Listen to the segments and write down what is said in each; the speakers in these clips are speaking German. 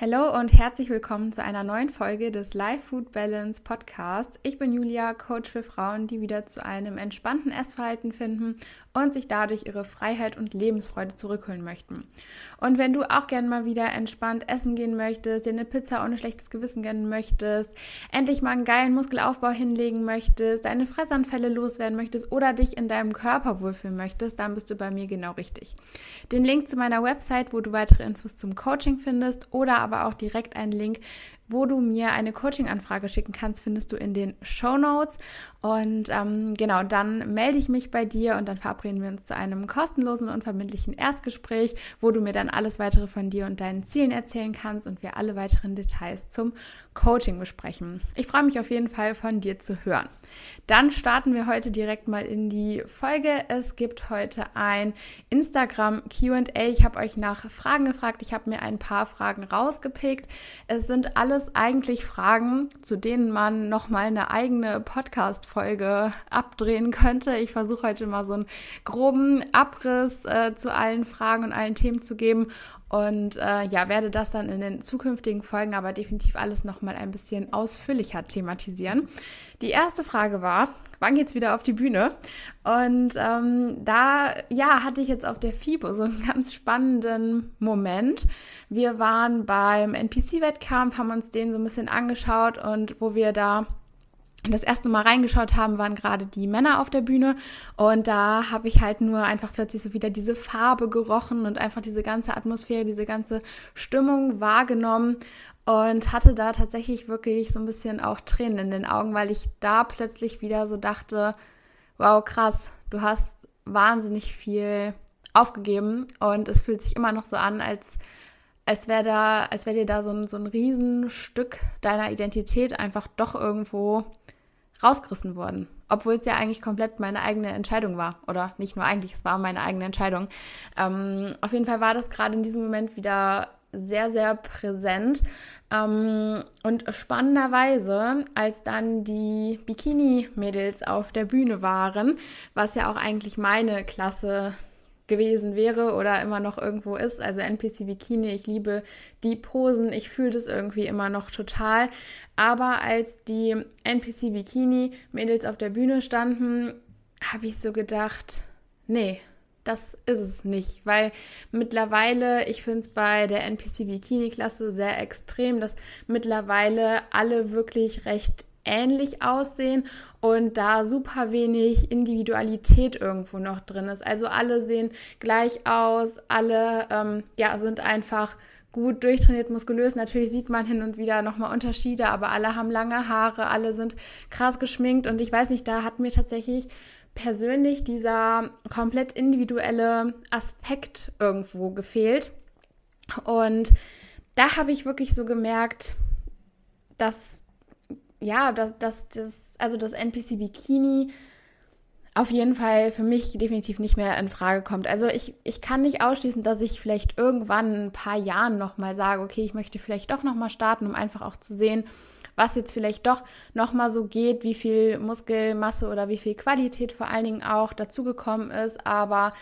Hallo und herzlich willkommen zu einer neuen Folge des Life Food Balance Podcast. Ich bin Julia, Coach für Frauen, die wieder zu einem entspannten Essverhalten finden und sich dadurch ihre Freiheit und Lebensfreude zurückholen möchten. Und wenn du auch gerne mal wieder entspannt essen gehen möchtest, dir eine Pizza ohne schlechtes Gewissen gönnen möchtest, endlich mal einen geilen Muskelaufbau hinlegen möchtest, deine Fressanfälle loswerden möchtest oder dich in deinem Körper wohlfühlen möchtest, dann bist du bei mir genau richtig. Den Link zu meiner Website, wo du weitere Infos zum Coaching findest oder aber auch direkt einen Link wo du mir eine Coaching-Anfrage schicken kannst, findest du in den Show Notes. Und ähm, genau, dann melde ich mich bei dir und dann verabreden wir uns zu einem kostenlosen und verbindlichen Erstgespräch, wo du mir dann alles weitere von dir und deinen Zielen erzählen kannst und wir alle weiteren Details zum Coaching besprechen. Ich freue mich auf jeden Fall von dir zu hören. Dann starten wir heute direkt mal in die Folge. Es gibt heute ein Instagram QA. Ich habe euch nach Fragen gefragt. Ich habe mir ein paar Fragen rausgepickt. Es sind alles eigentlich Fragen, zu denen man nochmal eine eigene Podcast-Folge abdrehen könnte. Ich versuche heute mal so einen groben Abriss äh, zu allen Fragen und allen Themen zu geben und äh, ja, werde das dann in den zukünftigen Folgen aber definitiv alles nochmal ein bisschen ausführlicher thematisieren. Die erste Frage war, wann geht's wieder auf die Bühne? Und ähm, da, ja, hatte ich jetzt auf der FIBO so einen ganz spannenden Moment. Wir waren beim NPC-Wettkampf, haben uns den so ein bisschen angeschaut und wo wir da das erste Mal reingeschaut haben, waren gerade die Männer auf der Bühne. Und da habe ich halt nur einfach plötzlich so wieder diese Farbe gerochen und einfach diese ganze Atmosphäre, diese ganze Stimmung wahrgenommen und hatte da tatsächlich wirklich so ein bisschen auch Tränen in den Augen, weil ich da plötzlich wieder so dachte, wow, krass, du hast wahnsinnig viel aufgegeben und es fühlt sich immer noch so an, als als wäre da, als wäre dir da so ein, so ein Riesenstück deiner Identität einfach doch irgendwo rausgerissen worden. Obwohl es ja eigentlich komplett meine eigene Entscheidung war. Oder nicht nur eigentlich, es war meine eigene Entscheidung. Ähm, auf jeden Fall war das gerade in diesem Moment wieder sehr, sehr präsent. Ähm, und spannenderweise, als dann die Bikini-Mädels auf der Bühne waren, was ja auch eigentlich meine Klasse gewesen wäre oder immer noch irgendwo ist. Also NPC Bikini, ich liebe die Posen, ich fühle das irgendwie immer noch total. Aber als die NPC Bikini Mädels auf der Bühne standen, habe ich so gedacht, nee, das ist es nicht, weil mittlerweile, ich finde es bei der NPC Bikini Klasse sehr extrem, dass mittlerweile alle wirklich recht ähnlich aussehen und da super wenig Individualität irgendwo noch drin ist. Also alle sehen gleich aus, alle ähm, ja, sind einfach gut durchtrainiert, muskulös. Natürlich sieht man hin und wieder nochmal Unterschiede, aber alle haben lange Haare, alle sind krass geschminkt und ich weiß nicht, da hat mir tatsächlich persönlich dieser komplett individuelle Aspekt irgendwo gefehlt. Und da habe ich wirklich so gemerkt, dass ja, dass das, das, also das NPC Bikini auf jeden Fall für mich definitiv nicht mehr in Frage kommt. Also ich, ich kann nicht ausschließen, dass ich vielleicht irgendwann ein paar Jahren nochmal sage, okay, ich möchte vielleicht doch nochmal starten, um einfach auch zu sehen, was jetzt vielleicht doch nochmal so geht, wie viel Muskelmasse oder wie viel Qualität vor allen Dingen auch dazugekommen ist. Aber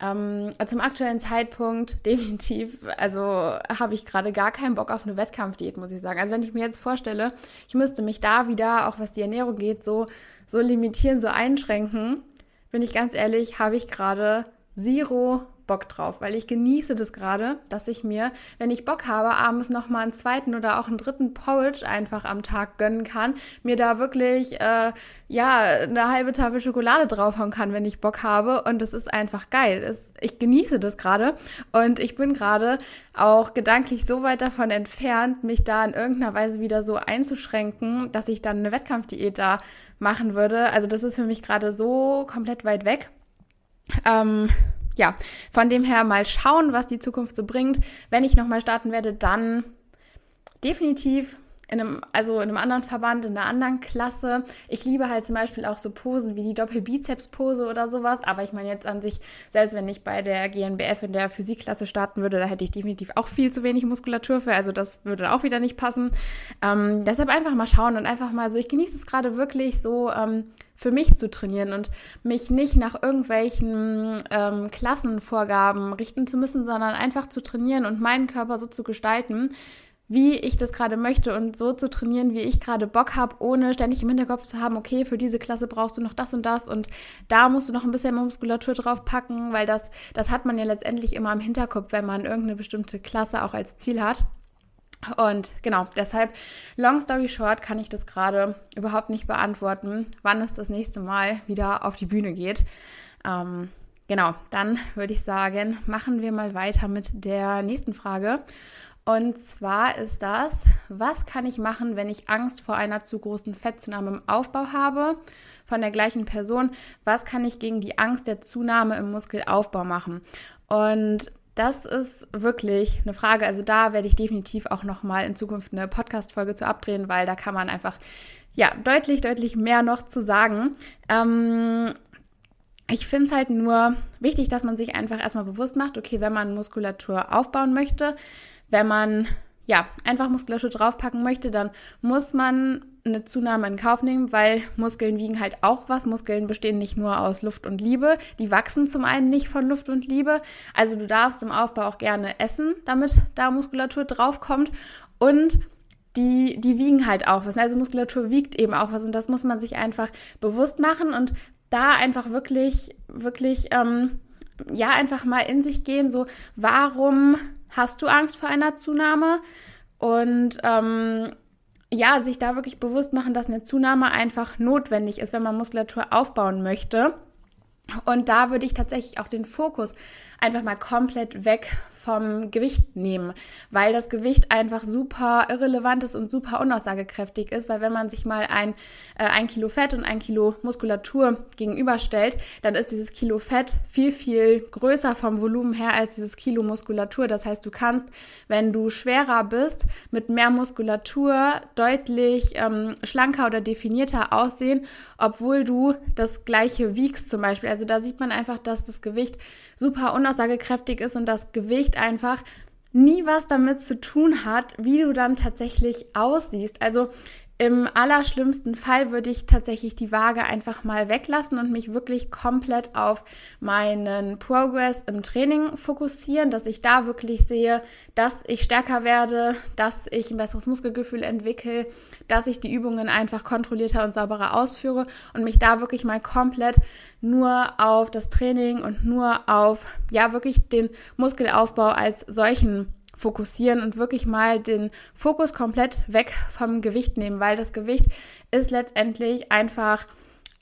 ähm, zum aktuellen Zeitpunkt definitiv, also habe ich gerade gar keinen Bock auf eine Wettkampfdiät, muss ich sagen. Also wenn ich mir jetzt vorstelle, ich müsste mich da wieder, auch was die Ernährung geht, so, so limitieren, so einschränken, bin ich ganz ehrlich, habe ich gerade zero Bock drauf, weil ich genieße das gerade, dass ich mir, wenn ich Bock habe, abends nochmal einen zweiten oder auch einen dritten Porridge einfach am Tag gönnen kann, mir da wirklich, äh, ja, eine halbe Tafel Schokolade draufhauen kann, wenn ich Bock habe und das ist einfach geil. Es, ich genieße das gerade und ich bin gerade auch gedanklich so weit davon entfernt, mich da in irgendeiner Weise wieder so einzuschränken, dass ich dann eine Wettkampfdiät da machen würde. Also das ist für mich gerade so komplett weit weg. Ähm, ja, von dem her mal schauen, was die Zukunft so bringt. Wenn ich nochmal starten werde, dann definitiv in einem, also in einem anderen Verband, in einer anderen Klasse. Ich liebe halt zum Beispiel auch so Posen wie die Doppelbizeps-Pose oder sowas. Aber ich meine jetzt an sich, selbst wenn ich bei der GNBF in der Physikklasse starten würde, da hätte ich definitiv auch viel zu wenig Muskulatur für. Also das würde auch wieder nicht passen. Ähm, deshalb einfach mal schauen und einfach mal so, ich genieße es gerade wirklich so. Ähm, für mich zu trainieren und mich nicht nach irgendwelchen ähm, Klassenvorgaben richten zu müssen, sondern einfach zu trainieren und meinen Körper so zu gestalten, wie ich das gerade möchte und so zu trainieren, wie ich gerade Bock habe, ohne ständig im Hinterkopf zu haben, okay, für diese Klasse brauchst du noch das und das und da musst du noch ein bisschen Muskulatur drauf packen, weil das, das hat man ja letztendlich immer im Hinterkopf, wenn man irgendeine bestimmte Klasse auch als Ziel hat. Und genau, deshalb, long story short, kann ich das gerade überhaupt nicht beantworten, wann es das nächste Mal wieder auf die Bühne geht. Ähm, genau, dann würde ich sagen, machen wir mal weiter mit der nächsten Frage. Und zwar ist das, was kann ich machen, wenn ich Angst vor einer zu großen Fettzunahme im Aufbau habe von der gleichen Person? Was kann ich gegen die Angst der Zunahme im Muskelaufbau machen? Und das ist wirklich eine Frage. Also da werde ich definitiv auch noch mal in Zukunft eine Podcast-Folge zu abdrehen, weil da kann man einfach ja deutlich, deutlich mehr noch zu sagen. Ähm, ich finde es halt nur wichtig, dass man sich einfach erstmal bewusst macht, okay, wenn man Muskulatur aufbauen möchte, wenn man ja einfach Muskulatur draufpacken möchte, dann muss man eine Zunahme in Kauf nehmen, weil Muskeln wiegen halt auch was. Muskeln bestehen nicht nur aus Luft und Liebe. Die wachsen zum einen nicht von Luft und Liebe. Also du darfst im Aufbau auch gerne essen, damit da Muskulatur draufkommt. Und die, die wiegen halt auch was. Also Muskulatur wiegt eben auch was und das muss man sich einfach bewusst machen und da einfach wirklich, wirklich, ähm, ja, einfach mal in sich gehen, so, warum hast du Angst vor einer Zunahme? Und ähm, ja, sich da wirklich bewusst machen, dass eine Zunahme einfach notwendig ist, wenn man Muskulatur aufbauen möchte. Und da würde ich tatsächlich auch den Fokus einfach mal komplett weg vom Gewicht nehmen, weil das Gewicht einfach super irrelevant ist und super unaussagekräftig ist, weil wenn man sich mal ein, äh, ein Kilo Fett und ein Kilo Muskulatur gegenüberstellt, dann ist dieses Kilo Fett viel, viel größer vom Volumen her als dieses Kilo Muskulatur. Das heißt, du kannst, wenn du schwerer bist, mit mehr Muskulatur deutlich ähm, schlanker oder definierter aussehen, obwohl du das gleiche wiegst zum Beispiel. Also da sieht man einfach, dass das Gewicht super unaussagekräftig ist und das Gewicht einfach nie was damit zu tun hat, wie du dann tatsächlich aussiehst. Also im allerschlimmsten Fall würde ich tatsächlich die Waage einfach mal weglassen und mich wirklich komplett auf meinen Progress im Training fokussieren, dass ich da wirklich sehe, dass ich stärker werde, dass ich ein besseres Muskelgefühl entwickle, dass ich die Übungen einfach kontrollierter und sauberer ausführe und mich da wirklich mal komplett nur auf das Training und nur auf, ja, wirklich den Muskelaufbau als solchen fokussieren und wirklich mal den Fokus komplett weg vom Gewicht nehmen, weil das Gewicht ist letztendlich einfach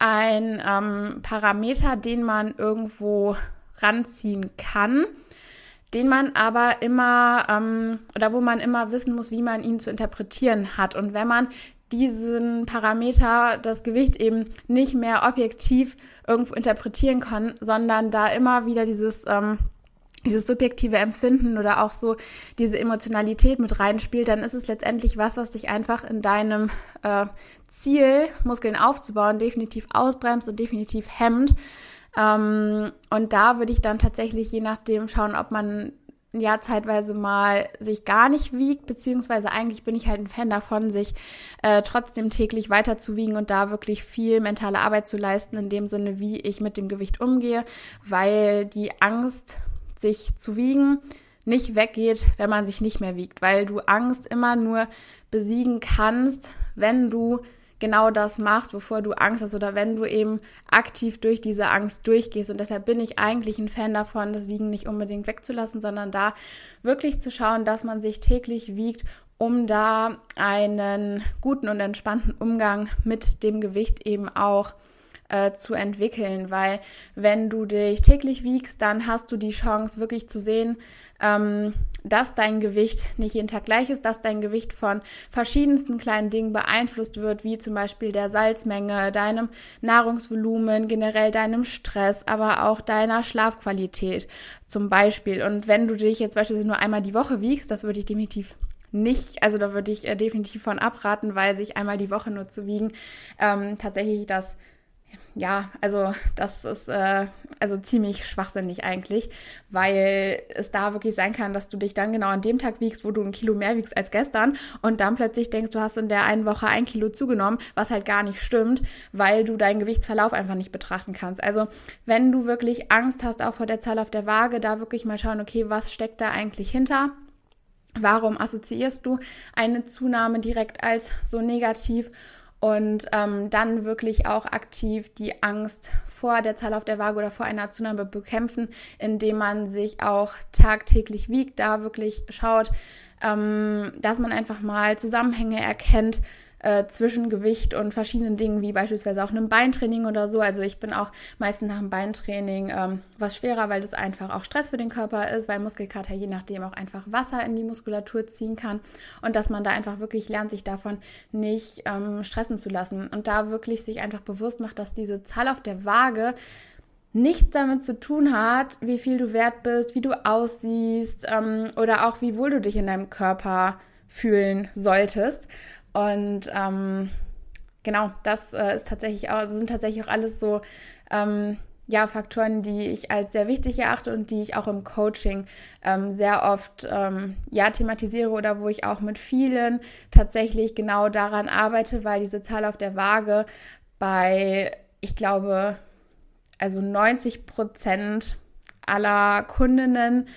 ein ähm, Parameter, den man irgendwo ranziehen kann, den man aber immer ähm, oder wo man immer wissen muss, wie man ihn zu interpretieren hat. Und wenn man diesen Parameter, das Gewicht eben nicht mehr objektiv irgendwo interpretieren kann, sondern da immer wieder dieses ähm, dieses subjektive Empfinden oder auch so diese Emotionalität mit reinspielt, dann ist es letztendlich was, was dich einfach in deinem äh, Ziel, Muskeln aufzubauen, definitiv ausbremst und definitiv hemmt. Ähm, und da würde ich dann tatsächlich je nachdem schauen, ob man ja zeitweise mal sich gar nicht wiegt, beziehungsweise eigentlich bin ich halt ein Fan davon, sich äh, trotzdem täglich weiter zu wiegen und da wirklich viel mentale Arbeit zu leisten, in dem Sinne, wie ich mit dem Gewicht umgehe, weil die Angst sich zu wiegen nicht weggeht, wenn man sich nicht mehr wiegt, weil du Angst immer nur besiegen kannst, wenn du genau das machst, wovor du Angst hast oder wenn du eben aktiv durch diese Angst durchgehst. Und deshalb bin ich eigentlich ein Fan davon, das Wiegen nicht unbedingt wegzulassen, sondern da wirklich zu schauen, dass man sich täglich wiegt, um da einen guten und entspannten Umgang mit dem Gewicht eben auch äh, zu entwickeln, weil wenn du dich täglich wiegst, dann hast du die Chance wirklich zu sehen, ähm, dass dein Gewicht nicht jeden Tag gleich ist, dass dein Gewicht von verschiedensten kleinen Dingen beeinflusst wird, wie zum Beispiel der Salzmenge, deinem Nahrungsvolumen, generell deinem Stress, aber auch deiner Schlafqualität zum Beispiel. Und wenn du dich jetzt beispielsweise nur einmal die Woche wiegst, das würde ich definitiv nicht, also da würde ich äh, definitiv von abraten, weil sich einmal die Woche nur zu wiegen, ähm, tatsächlich das ja, also das ist äh, also ziemlich schwachsinnig eigentlich, weil es da wirklich sein kann, dass du dich dann genau an dem Tag wiegst, wo du ein Kilo mehr wiegst als gestern und dann plötzlich denkst, du hast in der einen Woche ein Kilo zugenommen, was halt gar nicht stimmt, weil du deinen Gewichtsverlauf einfach nicht betrachten kannst. Also wenn du wirklich Angst hast, auch vor der Zahl auf der Waage, da wirklich mal schauen, okay, was steckt da eigentlich hinter? Warum assoziierst du eine Zunahme direkt als so negativ? Und ähm, dann wirklich auch aktiv die Angst vor der Zahl auf der Waage oder vor einer Zunahme bekämpfen, indem man sich auch tagtäglich wiegt, da wirklich schaut, ähm, dass man einfach mal Zusammenhänge erkennt, äh, zwischen Gewicht und verschiedenen Dingen, wie beispielsweise auch einem Beintraining oder so. Also ich bin auch meistens nach dem Beintraining ähm, was schwerer, weil das einfach auch Stress für den Körper ist, weil Muskelkater je nachdem auch einfach Wasser in die Muskulatur ziehen kann und dass man da einfach wirklich lernt, sich davon nicht ähm, stressen zu lassen und da wirklich sich einfach bewusst macht, dass diese Zahl auf der Waage nichts damit zu tun hat, wie viel du wert bist, wie du aussiehst ähm, oder auch wie wohl du dich in deinem Körper fühlen solltest. Und ähm, genau, das äh, ist tatsächlich auch, also sind tatsächlich auch alles so ähm, ja, Faktoren, die ich als sehr wichtig erachte und die ich auch im Coaching ähm, sehr oft ähm, ja, thematisiere oder wo ich auch mit vielen tatsächlich genau daran arbeite, weil diese Zahl auf der Waage bei, ich glaube, also 90 Prozent aller Kundinnen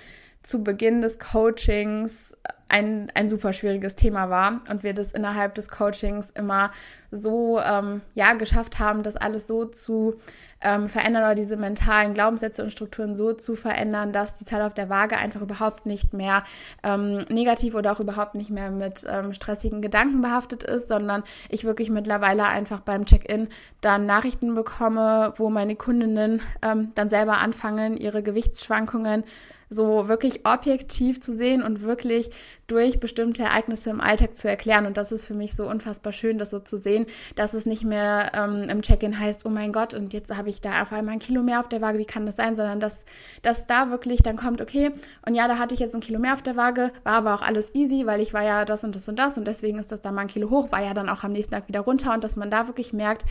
zu Beginn des Coachings ein, ein super schwieriges Thema war und wir das innerhalb des Coachings immer so ähm, ja, geschafft haben, das alles so zu ähm, verändern oder diese mentalen Glaubenssätze und Strukturen so zu verändern, dass die Zahl auf der Waage einfach überhaupt nicht mehr ähm, negativ oder auch überhaupt nicht mehr mit ähm, stressigen Gedanken behaftet ist, sondern ich wirklich mittlerweile einfach beim Check-in dann Nachrichten bekomme, wo meine Kundinnen ähm, dann selber anfangen, ihre Gewichtsschwankungen so wirklich objektiv zu sehen und wirklich durch bestimmte Ereignisse im Alltag zu erklären. Und das ist für mich so unfassbar schön, das so zu sehen, dass es nicht mehr ähm, im Check-in heißt, oh mein Gott, und jetzt habe ich da auf einmal ein Kilo mehr auf der Waage, wie kann das sein? Sondern dass, dass da wirklich dann kommt, okay, und ja, da hatte ich jetzt ein Kilo mehr auf der Waage, war aber auch alles easy, weil ich war ja das und das und das und deswegen ist das da mal ein Kilo hoch, war ja dann auch am nächsten Tag wieder runter und dass man da wirklich merkt,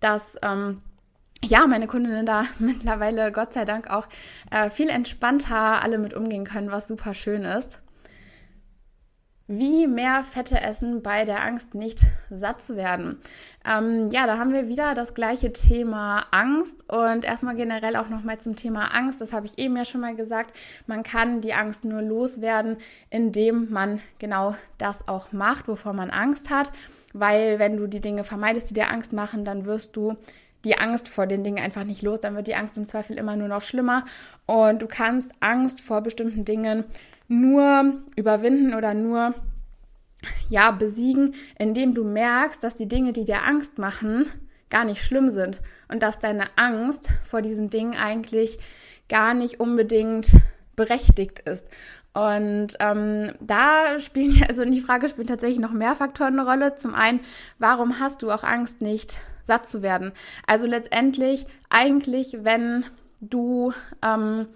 dass ähm, ja, meine Kundinnen da mittlerweile Gott sei Dank auch äh, viel entspannter alle mit umgehen können, was super schön ist. Wie mehr Fette essen bei der Angst nicht satt zu werden. Ähm, ja, da haben wir wieder das gleiche Thema Angst und erstmal generell auch nochmal zum Thema Angst. Das habe ich eben ja schon mal gesagt. Man kann die Angst nur loswerden, indem man genau das auch macht, wovor man Angst hat. Weil wenn du die Dinge vermeidest, die dir Angst machen, dann wirst du die Angst vor den Dingen einfach nicht los, dann wird die Angst im Zweifel immer nur noch schlimmer und du kannst Angst vor bestimmten Dingen nur überwinden oder nur ja besiegen, indem du merkst, dass die Dinge, die dir Angst machen, gar nicht schlimm sind und dass deine Angst vor diesen Dingen eigentlich gar nicht unbedingt berechtigt ist. Und ähm, da spielen, also in die Frage spielen tatsächlich noch mehr Faktoren eine Rolle. Zum einen, warum hast du auch Angst, nicht satt zu werden? Also letztendlich eigentlich, wenn du ähm,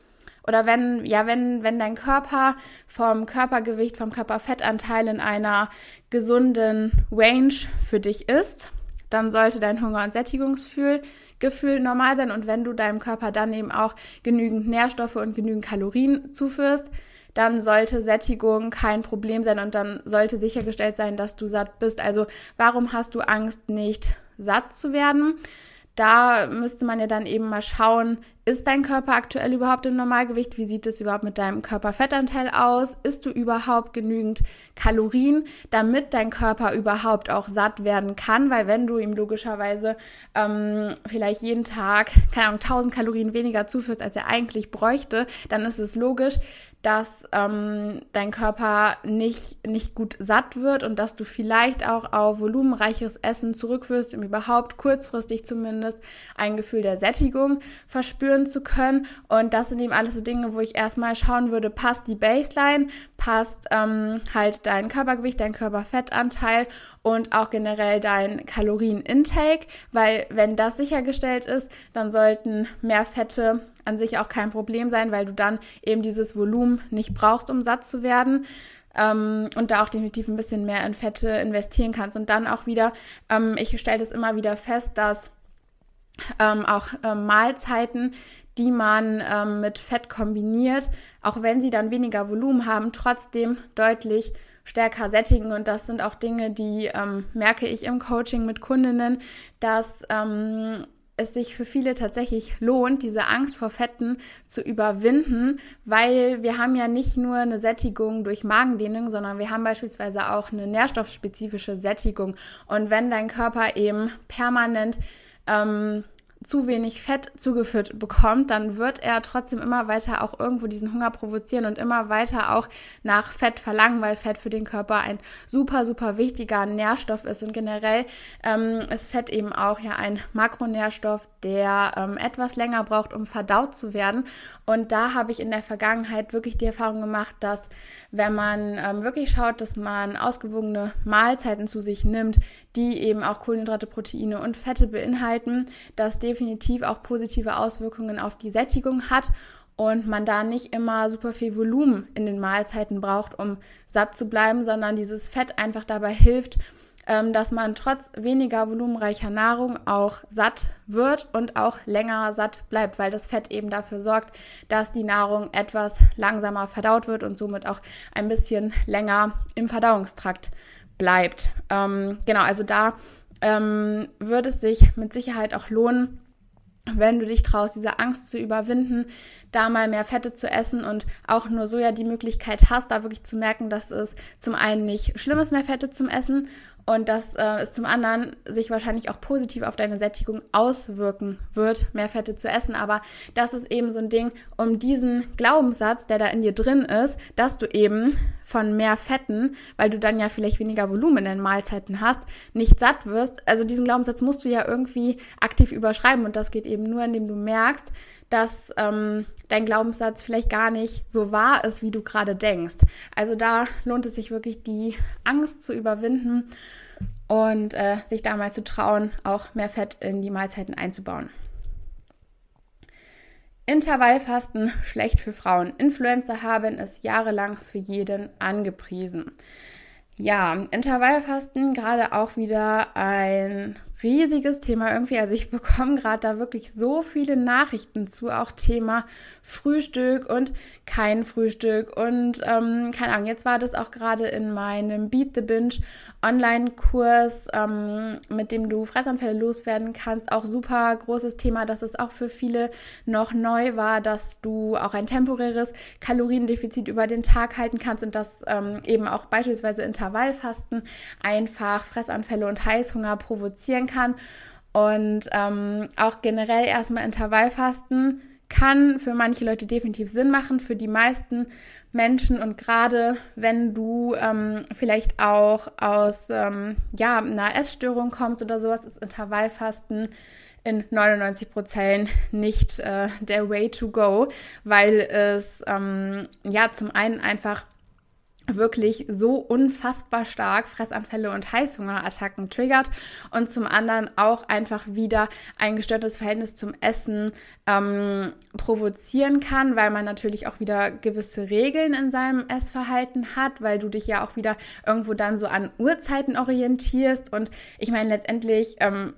oder wenn, ja, wenn, wenn dein Körper vom Körpergewicht, vom Körperfettanteil in einer gesunden Range für dich ist, dann sollte dein Hunger- und Sättigungsgefühl Gefühl normal sein. Und wenn du deinem Körper dann eben auch genügend Nährstoffe und genügend Kalorien zuführst, dann sollte Sättigung kein Problem sein und dann sollte sichergestellt sein, dass du satt bist. Also warum hast du Angst, nicht satt zu werden? Da müsste man ja dann eben mal schauen, ist dein Körper aktuell überhaupt im Normalgewicht? Wie sieht es überhaupt mit deinem Körperfettanteil aus? Isst du überhaupt genügend Kalorien, damit dein Körper überhaupt auch satt werden kann? Weil wenn du ihm logischerweise ähm, vielleicht jeden Tag, keine Ahnung, 1000 Kalorien weniger zuführst, als er eigentlich bräuchte, dann ist es logisch, dass ähm, dein Körper nicht, nicht gut satt wird und dass du vielleicht auch auf volumenreiches Essen zurückwirst, um überhaupt kurzfristig zumindest ein Gefühl der Sättigung verspüren zu können. Und das sind eben alles so Dinge, wo ich erstmal schauen würde, passt die Baseline, passt ähm, halt dein Körpergewicht, dein Körperfettanteil und auch generell dein Kalorienintake, weil wenn das sichergestellt ist, dann sollten mehr Fette an sich auch kein Problem sein, weil du dann eben dieses Volumen nicht brauchst, um satt zu werden. Ähm, und da auch definitiv ein bisschen mehr in Fette investieren kannst. Und dann auch wieder, ähm, ich stelle das immer wieder fest, dass ähm, auch ähm, Mahlzeiten, die man ähm, mit Fett kombiniert, auch wenn sie dann weniger Volumen haben, trotzdem deutlich stärker sättigen. Und das sind auch Dinge, die ähm, merke ich im Coaching mit Kundinnen, dass es sich für viele tatsächlich lohnt, diese Angst vor Fetten zu überwinden, weil wir haben ja nicht nur eine Sättigung durch Magendehnung, sondern wir haben beispielsweise auch eine nährstoffspezifische Sättigung. Und wenn dein Körper eben permanent ähm, zu wenig Fett zugeführt bekommt, dann wird er trotzdem immer weiter auch irgendwo diesen Hunger provozieren und immer weiter auch nach Fett verlangen, weil Fett für den Körper ein super, super wichtiger Nährstoff ist. Und generell ähm, ist Fett eben auch ja ein Makronährstoff, der ähm, etwas länger braucht, um verdaut zu werden. Und da habe ich in der Vergangenheit wirklich die Erfahrung gemacht, dass wenn man ähm, wirklich schaut, dass man ausgewogene Mahlzeiten zu sich nimmt, die eben auch Kohlenhydrate, Proteine und Fette beinhalten, das definitiv auch positive Auswirkungen auf die Sättigung hat und man da nicht immer super viel Volumen in den Mahlzeiten braucht, um satt zu bleiben, sondern dieses Fett einfach dabei hilft, ähm, dass man trotz weniger volumenreicher Nahrung auch satt wird und auch länger satt bleibt, weil das Fett eben dafür sorgt, dass die Nahrung etwas langsamer verdaut wird und somit auch ein bisschen länger im Verdauungstrakt bleibt. Ähm, genau, also da ähm, würde es sich mit Sicherheit auch lohnen, wenn du dich traust, diese Angst zu überwinden, da mal mehr Fette zu essen und auch nur so ja die Möglichkeit hast, da wirklich zu merken, dass es zum einen nicht schlimm ist, mehr Fette zum Essen und dass äh, es zum anderen sich wahrscheinlich auch positiv auf deine Sättigung auswirken wird, mehr Fette zu essen. Aber das ist eben so ein Ding, um diesen Glaubenssatz, der da in dir drin ist, dass du eben von mehr Fetten, weil du dann ja vielleicht weniger Volumen in den Mahlzeiten hast, nicht satt wirst. Also diesen Glaubenssatz musst du ja irgendwie aktiv überschreiben und das geht eben nur, indem du merkst, dass ähm, dein Glaubenssatz vielleicht gar nicht so wahr ist, wie du gerade denkst. Also da lohnt es sich wirklich, die Angst zu überwinden und äh, sich da mal zu trauen, auch mehr Fett in die Mahlzeiten einzubauen. Intervallfasten schlecht für Frauen. Influencer haben es jahrelang für jeden angepriesen. Ja, Intervallfasten gerade auch wieder ein riesiges Thema irgendwie. Also ich bekomme gerade da wirklich so viele Nachrichten zu, auch Thema Frühstück und kein Frühstück. Und ähm, keine Ahnung, jetzt war das auch gerade in meinem Beat the Binge Online-Kurs, ähm, mit dem du Fressanfälle loswerden kannst. Auch super großes Thema, dass es auch für viele noch neu war, dass du auch ein temporäres Kaloriendefizit über den Tag halten kannst und dass ähm, eben auch beispielsweise Intervallfasten einfach Fressanfälle und Heißhunger provozieren kann. Und ähm, auch generell erstmal Intervallfasten kann für manche Leute definitiv Sinn machen, für die meisten Menschen. Und gerade wenn du ähm, vielleicht auch aus ähm, ja, einer Essstörung kommst oder sowas, ist Intervallfasten in 99 Prozent nicht äh, der Way to go, weil es ähm, ja zum einen einfach wirklich so unfassbar stark Fressanfälle und Heißhungerattacken triggert und zum anderen auch einfach wieder ein gestörtes Verhältnis zum Essen ähm, provozieren kann, weil man natürlich auch wieder gewisse Regeln in seinem Essverhalten hat, weil du dich ja auch wieder irgendwo dann so an Uhrzeiten orientierst. Und ich meine letztendlich ähm,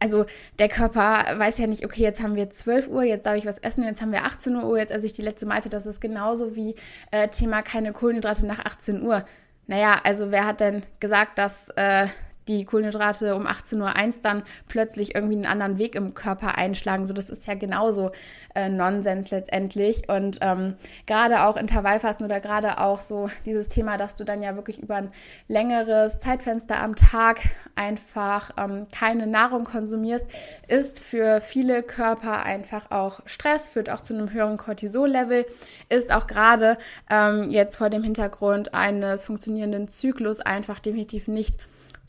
also der Körper weiß ja nicht, okay, jetzt haben wir 12 Uhr, jetzt darf ich was essen, jetzt haben wir 18 Uhr, jetzt esse ich die letzte Mahlzeit. Das ist genauso wie äh, Thema keine Kohlenhydrate nach 18 Uhr. Naja, also wer hat denn gesagt, dass äh, die Kohlenhydrate um 18.01 Uhr dann plötzlich irgendwie einen anderen Weg im Körper einschlagen. So, das ist ja genauso äh, Nonsens letztendlich. Und ähm, gerade auch Intervallfasten oder gerade auch so dieses Thema, dass du dann ja wirklich über ein längeres Zeitfenster am Tag einfach ähm, keine Nahrung konsumierst, ist für viele Körper einfach auch Stress, führt auch zu einem höheren Cortisol-Level, ist auch gerade ähm, jetzt vor dem Hintergrund eines funktionierenden Zyklus einfach definitiv nicht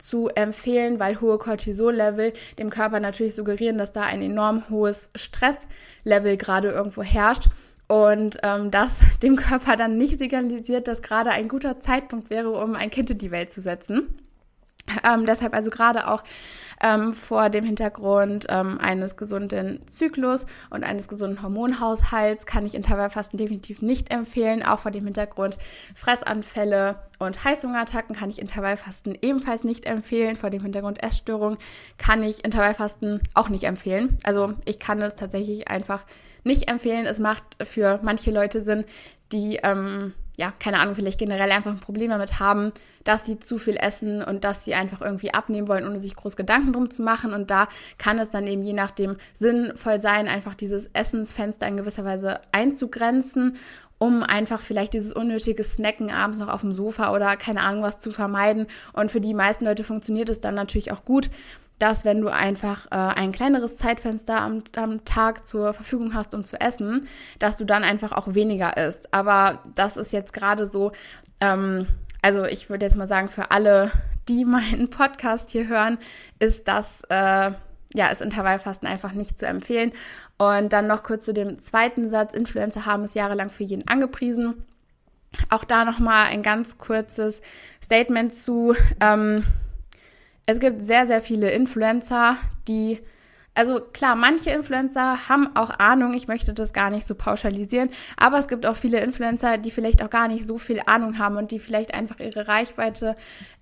zu empfehlen, weil hohe Cortisol-Level dem Körper natürlich suggerieren, dass da ein enorm hohes Stresslevel gerade irgendwo herrscht und ähm, das dem Körper dann nicht signalisiert, dass gerade ein guter Zeitpunkt wäre, um ein Kind in die Welt zu setzen. Ähm, deshalb also gerade auch ähm, vor dem Hintergrund ähm, eines gesunden Zyklus und eines gesunden Hormonhaushalts kann ich Intervallfasten definitiv nicht empfehlen. Auch vor dem Hintergrund Fressanfälle und Heißhungerattacken kann ich Intervallfasten ebenfalls nicht empfehlen. Vor dem Hintergrund Essstörung kann ich Intervallfasten auch nicht empfehlen. Also ich kann es tatsächlich einfach nicht empfehlen. Es macht für manche Leute Sinn, die ähm, ja, keine Ahnung, vielleicht generell einfach ein Problem damit haben, dass sie zu viel essen und dass sie einfach irgendwie abnehmen wollen, ohne sich groß Gedanken drum zu machen. Und da kann es dann eben je nachdem sinnvoll sein, einfach dieses Essensfenster in gewisser Weise einzugrenzen, um einfach vielleicht dieses unnötige Snacken abends noch auf dem Sofa oder keine Ahnung was zu vermeiden. Und für die meisten Leute funktioniert es dann natürlich auch gut, dass wenn du einfach äh, ein kleineres Zeitfenster am, am, Tag zur Verfügung hast, um zu essen, dass du dann einfach auch weniger isst. Aber das ist jetzt gerade so, ähm, also ich würde jetzt mal sagen, für alle, die meinen Podcast hier hören, ist das, äh, ja, ist Intervallfasten einfach nicht zu empfehlen. Und dann noch kurz zu dem zweiten Satz. Influencer haben es jahrelang für jeden angepriesen. Auch da nochmal ein ganz kurzes Statement zu. Ähm, es gibt sehr, sehr viele Influencer, die, also klar, manche Influencer haben auch Ahnung, ich möchte das gar nicht so pauschalisieren, aber es gibt auch viele Influencer, die vielleicht auch gar nicht so viel Ahnung haben und die vielleicht einfach ihre Reichweite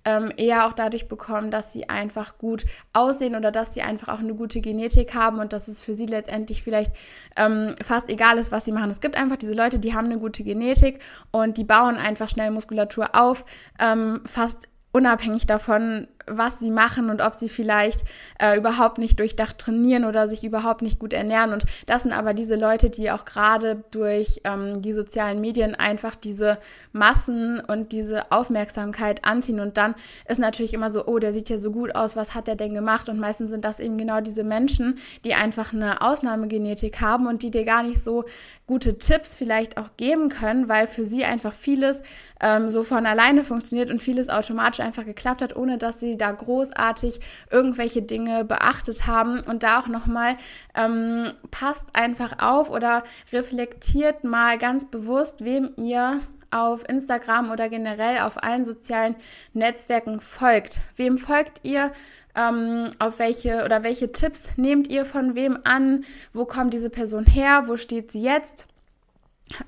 ähm, eher auch dadurch bekommen, dass sie einfach gut aussehen oder dass sie einfach auch eine gute Genetik haben und dass es für sie letztendlich vielleicht ähm, fast egal ist, was sie machen. Es gibt einfach diese Leute, die haben eine gute Genetik und die bauen einfach schnell Muskulatur auf, ähm, fast unabhängig davon, was sie machen und ob sie vielleicht äh, überhaupt nicht durchdacht trainieren oder sich überhaupt nicht gut ernähren. Und das sind aber diese Leute, die auch gerade durch ähm, die sozialen Medien einfach diese Massen und diese Aufmerksamkeit anziehen. Und dann ist natürlich immer so, oh, der sieht ja so gut aus, was hat der denn gemacht? Und meistens sind das eben genau diese Menschen, die einfach eine Ausnahmegenetik haben und die dir gar nicht so gute Tipps vielleicht auch geben können, weil für sie einfach vieles ähm, so von alleine funktioniert und vieles automatisch einfach geklappt hat, ohne dass sie da großartig irgendwelche Dinge beachtet haben. Und da auch nochmal, ähm, passt einfach auf oder reflektiert mal ganz bewusst, wem ihr auf Instagram oder generell auf allen sozialen Netzwerken folgt. Wem folgt ihr? Ähm, auf welche oder welche Tipps nehmt ihr von wem an? Wo kommt diese Person her? Wo steht sie jetzt?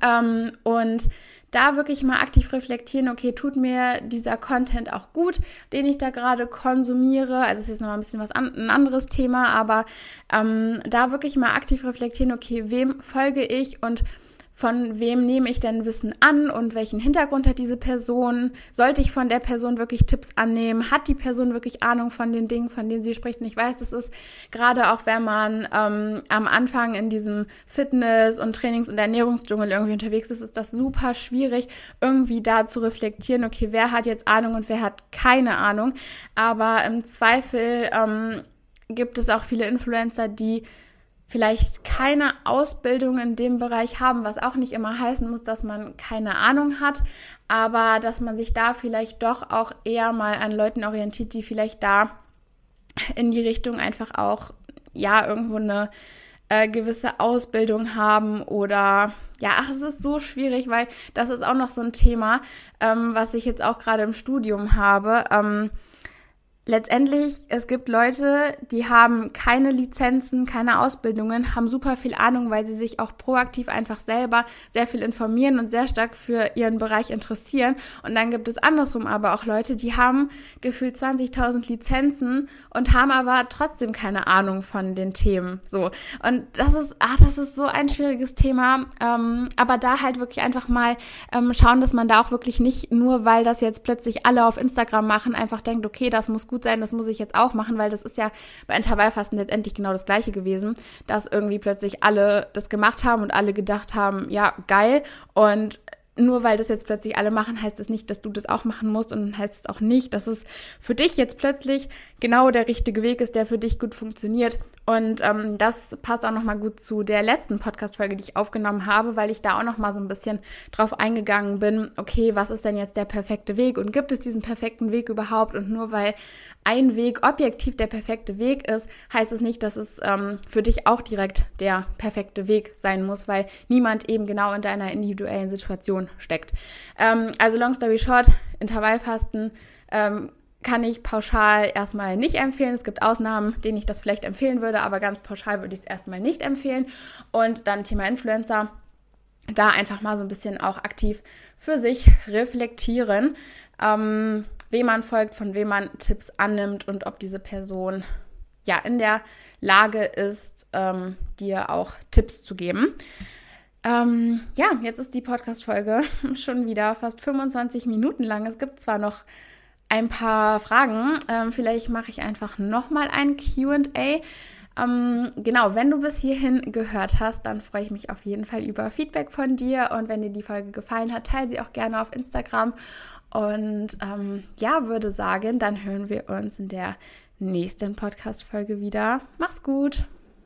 Ähm, und da wirklich mal aktiv reflektieren, okay, tut mir dieser Content auch gut, den ich da gerade konsumiere. Also es ist jetzt noch mal ein bisschen was an, ein anderes Thema, aber ähm, da wirklich mal aktiv reflektieren, okay, wem folge ich und von wem nehme ich denn Wissen an und welchen Hintergrund hat diese Person? Sollte ich von der Person wirklich Tipps annehmen? Hat die Person wirklich Ahnung von den Dingen, von denen sie spricht? Und ich weiß, das ist gerade auch, wenn man ähm, am Anfang in diesem Fitness- und Trainings- und Ernährungsdschungel irgendwie unterwegs ist, ist das super schwierig, irgendwie da zu reflektieren, okay, wer hat jetzt Ahnung und wer hat keine Ahnung. Aber im Zweifel ähm, gibt es auch viele Influencer, die vielleicht keine Ausbildung in dem Bereich haben, was auch nicht immer heißen muss, dass man keine Ahnung hat, aber dass man sich da vielleicht doch auch eher mal an Leuten orientiert, die vielleicht da in die Richtung einfach auch, ja, irgendwo eine äh, gewisse Ausbildung haben oder ja, ach, es ist so schwierig, weil das ist auch noch so ein Thema, ähm, was ich jetzt auch gerade im Studium habe. Ähm, letztendlich, es gibt Leute, die haben keine Lizenzen, keine Ausbildungen, haben super viel Ahnung, weil sie sich auch proaktiv einfach selber sehr viel informieren und sehr stark für ihren Bereich interessieren. Und dann gibt es andersrum aber auch Leute, die haben gefühlt 20.000 Lizenzen und haben aber trotzdem keine Ahnung von den Themen. So. Und das ist, ah, das ist so ein schwieriges Thema. Ähm, aber da halt wirklich einfach mal ähm, schauen, dass man da auch wirklich nicht nur, weil das jetzt plötzlich alle auf Instagram machen, einfach denkt, okay, das muss gut sein, das muss ich jetzt auch machen, weil das ist ja bei Intervallfasten letztendlich genau das gleiche gewesen, dass irgendwie plötzlich alle das gemacht haben und alle gedacht haben, ja, geil. Und nur weil das jetzt plötzlich alle machen, heißt es das nicht, dass du das auch machen musst und heißt es auch nicht, dass es für dich jetzt plötzlich genau der richtige Weg ist, der für dich gut funktioniert. Und ähm, das passt auch nochmal gut zu der letzten Podcast-Folge, die ich aufgenommen habe, weil ich da auch nochmal so ein bisschen drauf eingegangen bin, okay, was ist denn jetzt der perfekte Weg und gibt es diesen perfekten Weg überhaupt? Und nur weil ein Weg objektiv der perfekte Weg ist, heißt es nicht, dass es ähm, für dich auch direkt der perfekte Weg sein muss, weil niemand eben genau in deiner individuellen Situation steckt. Ähm, also long story short, Intervallfasten ähm, kann ich pauschal erstmal nicht empfehlen. Es gibt Ausnahmen, denen ich das vielleicht empfehlen würde, aber ganz pauschal würde ich es erstmal nicht empfehlen. Und dann Thema Influencer. Da einfach mal so ein bisschen auch aktiv für sich reflektieren, ähm, wem man folgt, von wem man Tipps annimmt und ob diese Person ja in der Lage ist, ähm, dir auch Tipps zu geben. Ähm, ja, jetzt ist die Podcast-Folge schon wieder fast 25 Minuten lang. Es gibt zwar noch ein paar Fragen. Ähm, vielleicht mache ich einfach nochmal ein QA. Ähm, genau, wenn du bis hierhin gehört hast, dann freue ich mich auf jeden Fall über Feedback von dir. Und wenn dir die Folge gefallen hat, teile sie auch gerne auf Instagram. Und ähm, ja, würde sagen, dann hören wir uns in der nächsten Podcast-Folge wieder. Mach's gut!